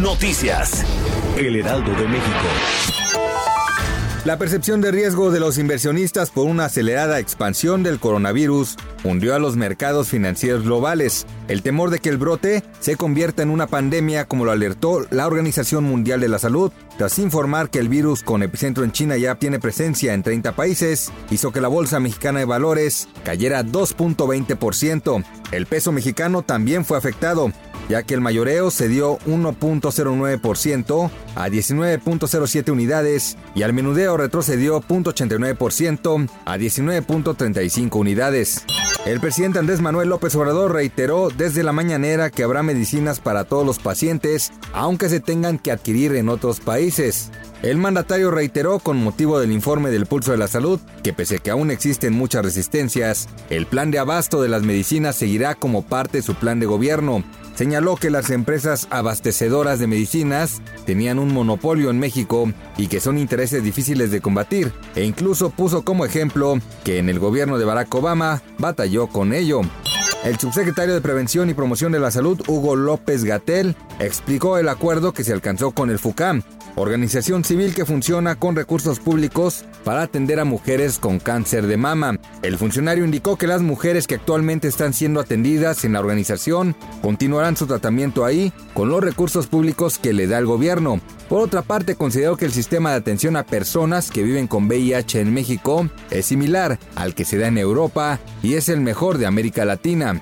Noticias. El Heraldo de México. La percepción de riesgo de los inversionistas por una acelerada expansión del coronavirus hundió a los mercados financieros globales. El temor de que el brote se convierta en una pandemia, como lo alertó la Organización Mundial de la Salud, tras informar que el virus con epicentro en China ya tiene presencia en 30 países, hizo que la Bolsa Mexicana de Valores cayera 2.20%. El peso mexicano también fue afectado, ya que el mayoreo se dio 1.09% a 19.07 unidades y al menudeo retrocedió 0.89% a 19.35 unidades. El presidente Andrés Manuel López Obrador reiteró desde la mañanera que habrá medicinas para todos los pacientes, aunque se tengan que adquirir en otros países. El mandatario reiteró con motivo del informe del Pulso de la Salud que pese que aún existen muchas resistencias, el plan de abasto de las medicinas seguirá como parte de su plan de gobierno. Señaló que las empresas abastecedoras de medicinas tenían un monopolio en México y que son intereses difíciles de combatir, e incluso puso como ejemplo que en el gobierno de Barack Obama batalló con ello. El subsecretario de Prevención y Promoción de la Salud, Hugo López Gatel, explicó el acuerdo que se alcanzó con el FUCAM, organización civil que funciona con recursos públicos para atender a mujeres con cáncer de mama. El funcionario indicó que las mujeres que actualmente están siendo atendidas en la organización continuarán su tratamiento ahí con los recursos públicos que le da el gobierno. Por otra parte, consideró que el sistema de atención a personas que viven con VIH en México es similar al que se da en Europa y es el mejor de América Latina.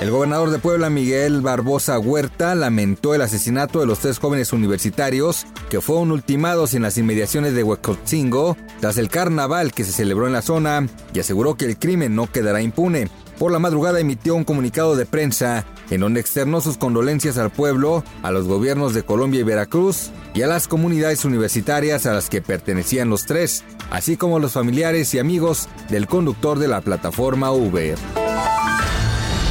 El gobernador de Puebla, Miguel Barbosa Huerta, lamentó el asesinato de los tres jóvenes universitarios que fueron ultimados en las inmediaciones de Huecotzingo tras el carnaval que se celebró en la zona y aseguró que el crimen no quedará impune. Por la madrugada emitió un comunicado de prensa en donde externó sus condolencias al pueblo, a los gobiernos de Colombia y Veracruz y a las comunidades universitarias a las que pertenecían los tres, así como los familiares y amigos del conductor de la plataforma Uber.